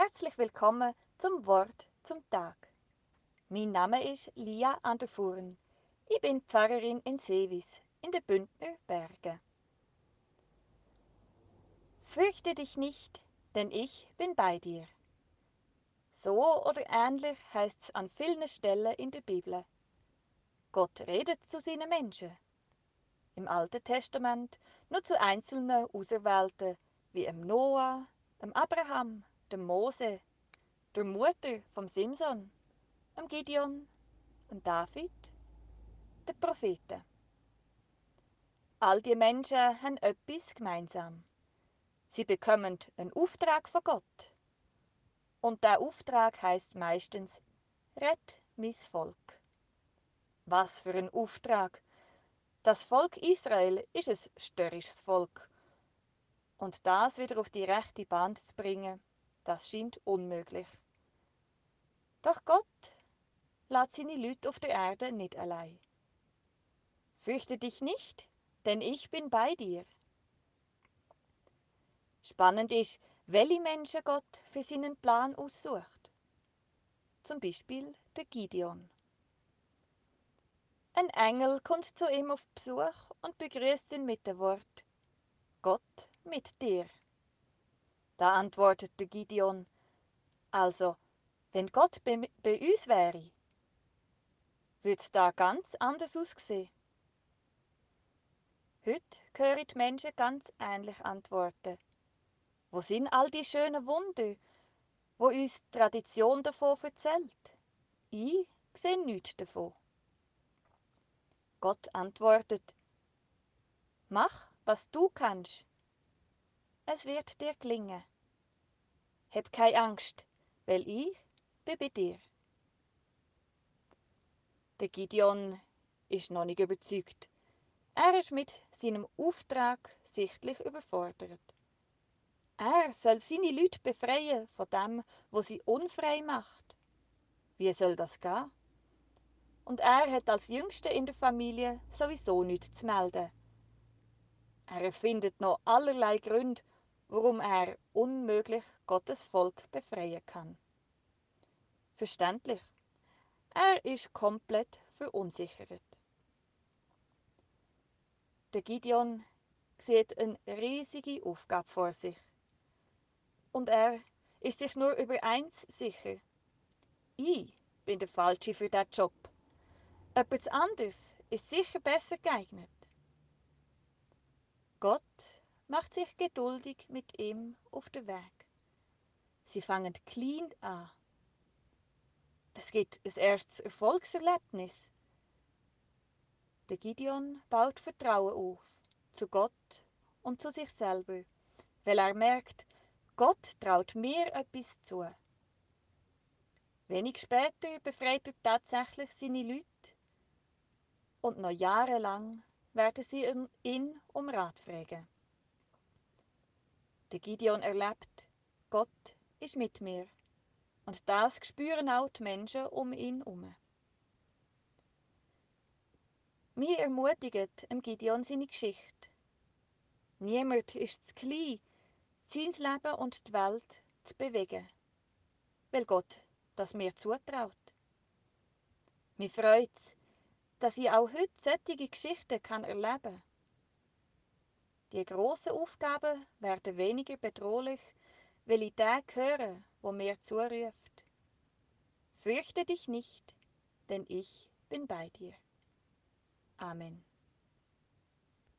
Herzlich willkommen zum Wort zum Tag. Mein Name ist Lia Anderfuhren. Ich bin Pfarrerin in Seewis in den Bündner Bergen. Fürchte dich nicht, denn ich bin bei dir. So oder ähnlich heißt es an vielen Stellen in der Bibel. Gott redet zu seinen Menschen. Im Alten Testament nur zu einzelnen Auserwählten wie dem Noah, dem Abraham, dem Mose, der Mutter vom Simson, dem Gideon, dem David, den Propheten. All die Menschen haben etwas gemeinsam. Sie bekommen einen Auftrag von Gott. Und der Auftrag heißt meistens: Rett mis Volk. Was für ein Auftrag! Das Volk Israel ist ein störrisches Volk. Und das wieder auf die rechte Bahn zu bringen, das scheint unmöglich. Doch Gott lässt seine Leute auf der Erde nicht allein. Fürchte dich nicht, denn ich bin bei dir. Spannend ist, welche Menschen Gott für seinen Plan aussucht. Zum Beispiel der Gideon. Ein Engel kommt zu ihm auf Besuch und begrüßt ihn mit dem Wort Gott mit dir. Da antwortet der Gideon, also, wenn Gott bei, bei uns wäre, würde es da ganz anders aussehen. Heute hören die Menschen ganz ähnlich antworten. Wo sind all die schönen Wunder, wo uns die Tradition davon erzählt? Ich sehe nichts davon. Gott antwortet, Mach, was du kannst. Es wird dir gelingen. Hab keine Angst, weil ich bin bei dir. Der Gideon ist noch nicht überzeugt. Er ist mit seinem Auftrag sichtlich überfordert. Er soll seine Leute befreien von dem, wo sie unfrei macht. Wie soll das gehen? Und er hat als Jüngster in der Familie sowieso nichts zu melden. Er erfindet noch allerlei Gründe, warum er unmöglich Gottes Volk befreien kann. Verständlich. Er ist komplett verunsichert. Der Gideon sieht eine riesige Aufgabe vor sich und er ist sich nur über eins sicher. Ich bin der Falsche für diesen Job. Etwas anderes ist sicher besser geeignet. Gott macht sich geduldig mit ihm auf den Weg. Sie fangen klein an. Es gibt ein erstes Erfolgserlebnis. Der Gideon baut Vertrauen auf zu Gott und zu sich selber, weil er merkt, Gott traut mir etwas zu. Wenig später befreit er tatsächlich seine Leute und noch jahrelang werden sie ihn um Rat fragen. Der Gideon erlebt, Gott ist mit mir und das spüren auch die Menschen um ihn herum. Mir ermutigt im Gideon seine Geschichte. Niemand ist zu klein, sein Leben und die Welt zu bewegen, weil Gott das mir zutraut. Mir freut es, dass ich auch heute solche Geschichten kann erleben kann. Die grossen Aufgaben werden weniger bedrohlich, weil ich den höre, wo mir zuruft. Fürchte dich nicht, denn ich bin bei dir. Amen.